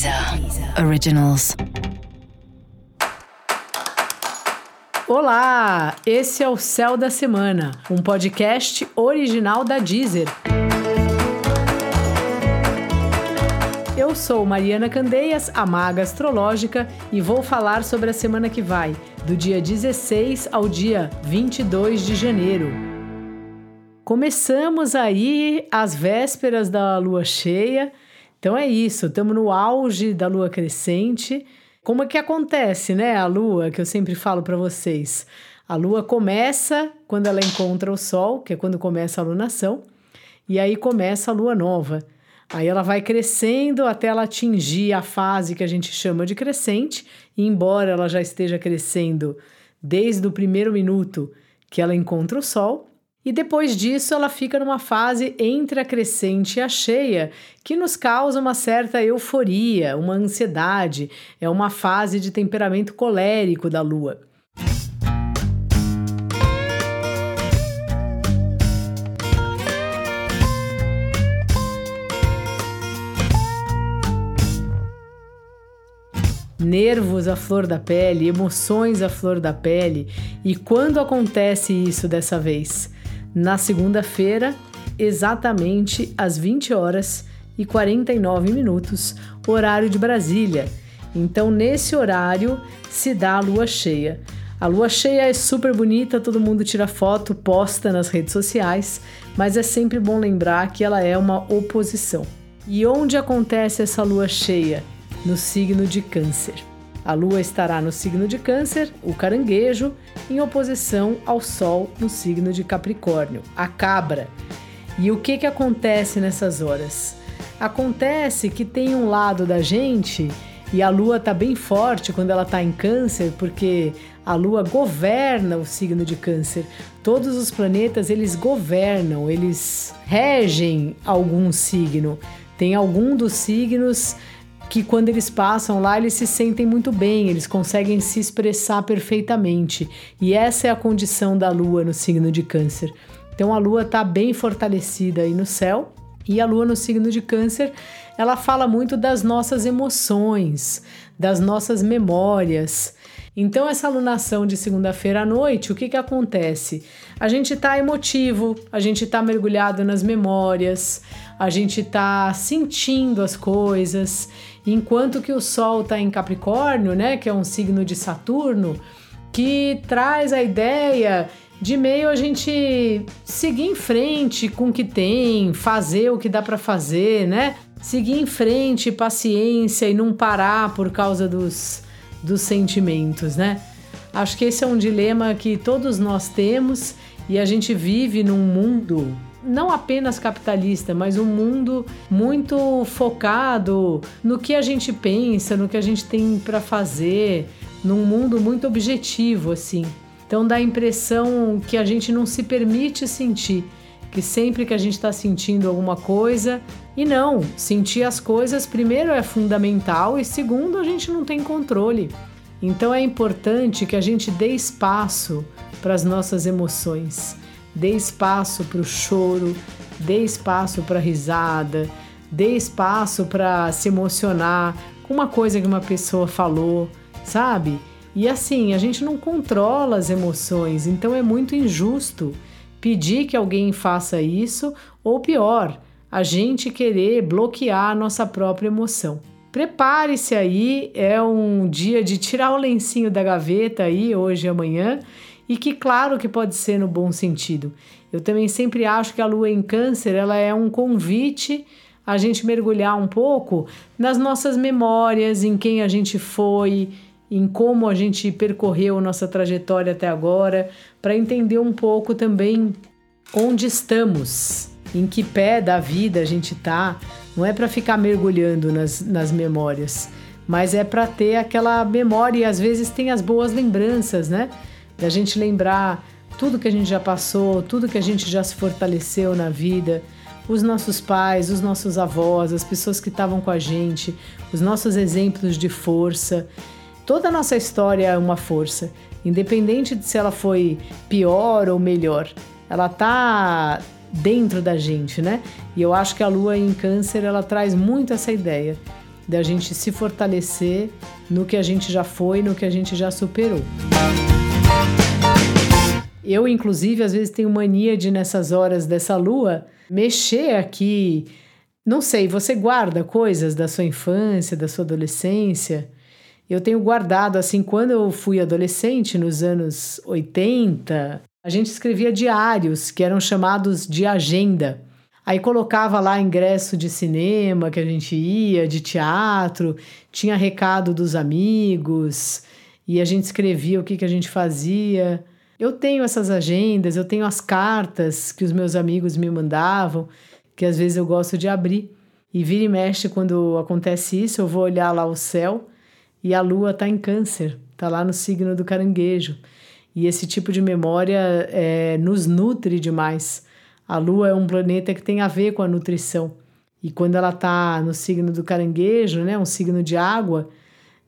Deezer Originals. Olá, esse é o Céu da Semana, um podcast original da Deezer. Eu sou Mariana Candeias, a maga astrológica, e vou falar sobre a semana que vai, do dia 16 ao dia 22 de janeiro. Começamos aí as vésperas da lua cheia então é isso, estamos no auge da lua crescente. Como é que acontece, né? A lua, que eu sempre falo para vocês. A lua começa quando ela encontra o sol, que é quando começa a lunação, e aí começa a lua nova. Aí ela vai crescendo até ela atingir a fase que a gente chama de crescente, e embora ela já esteja crescendo desde o primeiro minuto que ela encontra o sol, e depois disso, ela fica numa fase entre a crescente e a cheia, que nos causa uma certa euforia, uma ansiedade, é uma fase de temperamento colérico da lua. nervos à flor da pele, emoções à flor da pele. E quando acontece isso dessa vez? Na segunda-feira, exatamente às 20 horas e 49 minutos, horário de Brasília. Então, nesse horário se dá a lua cheia. A lua cheia é super bonita, todo mundo tira foto, posta nas redes sociais, mas é sempre bom lembrar que ela é uma oposição. E onde acontece essa lua cheia? No signo de Câncer. A lua estará no signo de Câncer, o caranguejo, em oposição ao Sol no signo de Capricórnio, a cabra. E o que, que acontece nessas horas? Acontece que tem um lado da gente e a lua está bem forte quando ela está em Câncer, porque a lua governa o signo de Câncer. Todos os planetas eles governam, eles regem algum signo. Tem algum dos signos que quando eles passam lá, eles se sentem muito bem, eles conseguem se expressar perfeitamente. E essa é a condição da lua no signo de Câncer. Então a lua está bem fortalecida aí no céu. E a lua no signo de Câncer, ela fala muito das nossas emoções, das nossas memórias. Então, essa alunação de segunda-feira à noite, o que, que acontece? A gente está emotivo, a gente está mergulhado nas memórias, a gente está sentindo as coisas, enquanto que o Sol está em Capricórnio, né, que é um signo de Saturno, que traz a ideia de meio a gente seguir em frente com o que tem, fazer o que dá para fazer, né? Seguir em frente, paciência e não parar por causa dos dos sentimentos, né? Acho que esse é um dilema que todos nós temos e a gente vive num mundo não apenas capitalista, mas um mundo muito focado no que a gente pensa, no que a gente tem para fazer, num mundo muito objetivo assim. Então dá a impressão que a gente não se permite sentir, que sempre que a gente está sentindo alguma coisa, e não, sentir as coisas primeiro é fundamental e segundo a gente não tem controle. Então é importante que a gente dê espaço para as nossas emoções, dê espaço para o choro, dê espaço para a risada, dê espaço para se emocionar com uma coisa que uma pessoa falou, sabe? E assim, a gente não controla as emoções, então é muito injusto pedir que alguém faça isso, ou pior, a gente querer bloquear a nossa própria emoção. Prepare-se aí, é um dia de tirar o lencinho da gaveta aí, hoje e amanhã, e que claro que pode ser no bom sentido. Eu também sempre acho que a lua em câncer, ela é um convite a gente mergulhar um pouco nas nossas memórias, em quem a gente foi, em como a gente percorreu nossa trajetória até agora, para entender um pouco também onde estamos, em que pé da vida a gente tá. Não é para ficar mergulhando nas, nas memórias, mas é para ter aquela memória e às vezes tem as boas lembranças, né? Da gente lembrar tudo que a gente já passou, tudo que a gente já se fortaleceu na vida, os nossos pais, os nossos avós, as pessoas que estavam com a gente, os nossos exemplos de força. Toda a nossa história é uma força, independente de se ela foi pior ou melhor. Ela tá dentro da gente, né? E eu acho que a lua em câncer ela traz muito essa ideia da gente se fortalecer no que a gente já foi, no que a gente já superou. Eu, inclusive, às vezes tenho mania de, nessas horas dessa lua, mexer aqui. Não sei, você guarda coisas da sua infância, da sua adolescência? Eu tenho guardado, assim, quando eu fui adolescente, nos anos 80, a gente escrevia diários que eram chamados de agenda. Aí colocava lá ingresso de cinema que a gente ia, de teatro, tinha recado dos amigos e a gente escrevia o que, que a gente fazia. Eu tenho essas agendas, eu tenho as cartas que os meus amigos me mandavam, que às vezes eu gosto de abrir. E vira e mexe quando acontece isso, eu vou olhar lá o céu e a lua está em câncer, está lá no signo do caranguejo. E esse tipo de memória é, nos nutre demais a Lua é um planeta que tem a ver com a nutrição. E quando ela está no signo do caranguejo, né, um signo de água,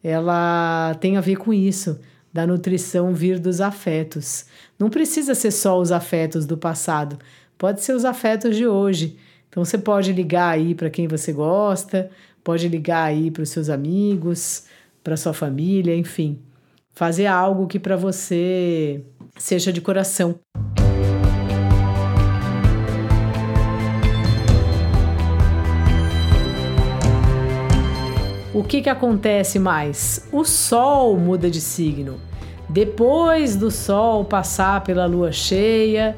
ela tem a ver com isso, da nutrição vir dos afetos. Não precisa ser só os afetos do passado, pode ser os afetos de hoje. Então você pode ligar aí para quem você gosta, pode ligar aí para os seus amigos, para sua família, enfim. Fazer algo que para você seja de coração. O que, que acontece mais? O Sol muda de signo. Depois do Sol passar pela lua cheia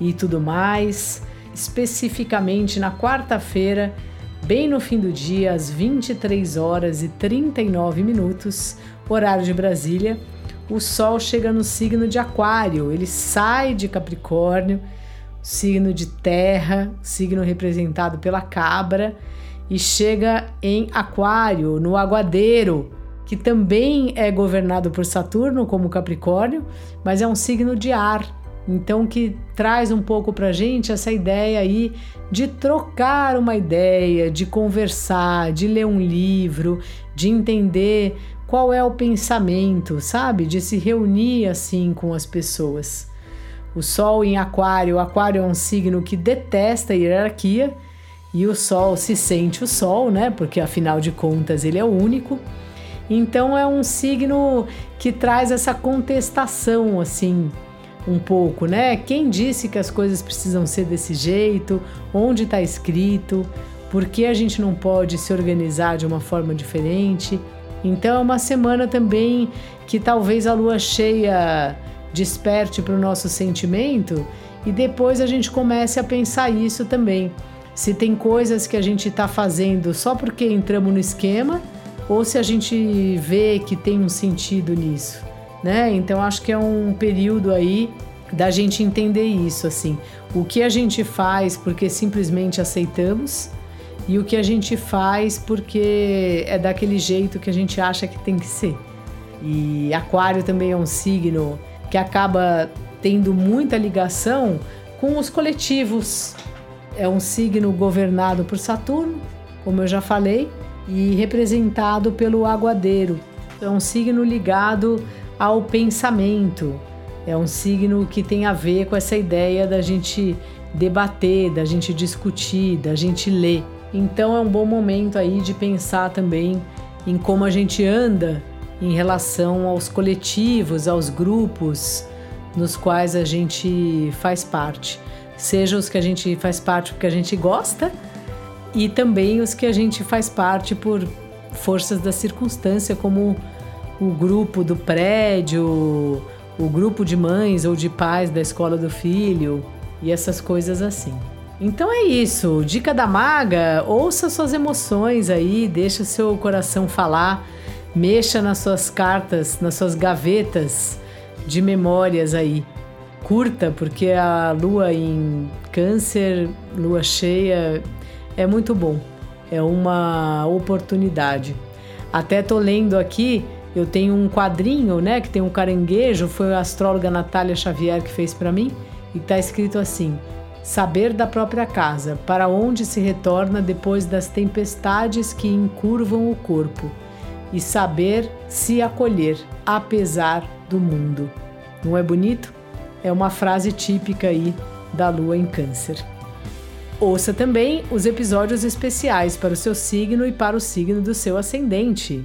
e tudo mais, especificamente na quarta-feira, bem no fim do dia, às 23 horas e 39 minutos, horário de Brasília, o Sol chega no signo de Aquário. Ele sai de Capricórnio, signo de terra, signo representado pela cabra e chega em Aquário, no Aguadeiro, que também é governado por Saturno, como Capricórnio, mas é um signo de ar. Então, que traz um pouco para gente essa ideia aí de trocar uma ideia, de conversar, de ler um livro, de entender qual é o pensamento, sabe? De se reunir assim com as pessoas. O Sol em Aquário, Aquário é um signo que detesta a hierarquia e o Sol se sente o Sol, né? Porque afinal de contas ele é o único. Então é um signo que traz essa contestação, assim, um pouco, né? Quem disse que as coisas precisam ser desse jeito? Onde está escrito? Por que a gente não pode se organizar de uma forma diferente? Então é uma semana também que talvez a lua cheia desperte para o nosso sentimento e depois a gente comece a pensar isso também se tem coisas que a gente está fazendo só porque entramos no esquema ou se a gente vê que tem um sentido nisso, né? Então acho que é um período aí da gente entender isso, assim, o que a gente faz porque simplesmente aceitamos e o que a gente faz porque é daquele jeito que a gente acha que tem que ser. E Aquário também é um signo que acaba tendo muita ligação com os coletivos, é um signo governado por Saturno, como eu já falei, e representado pelo aguadeiro. É um signo ligado ao pensamento. É um signo que tem a ver com essa ideia da gente debater, da gente discutir, da gente ler. Então é um bom momento aí de pensar também em como a gente anda em relação aos coletivos, aos grupos nos quais a gente faz parte seja os que a gente faz parte porque a gente gosta e também os que a gente faz parte por forças da circunstância, como o grupo do prédio, o grupo de mães ou de pais da escola do filho e essas coisas assim. Então é isso, dica da maga, ouça suas emoções aí, deixa o seu coração falar, mexa nas suas cartas, nas suas gavetas de memórias aí curta, porque a lua em Câncer, lua cheia, é muito bom. É uma oportunidade. Até tô lendo aqui, eu tenho um quadrinho, né, que tem um caranguejo, foi a astróloga Natália Xavier que fez para mim, e tá escrito assim: Saber da própria casa, para onde se retorna depois das tempestades que encurvam o corpo, e saber se acolher, apesar do mundo. Não é bonito? É uma frase típica aí da lua em Câncer. Ouça também os episódios especiais para o seu signo e para o signo do seu ascendente.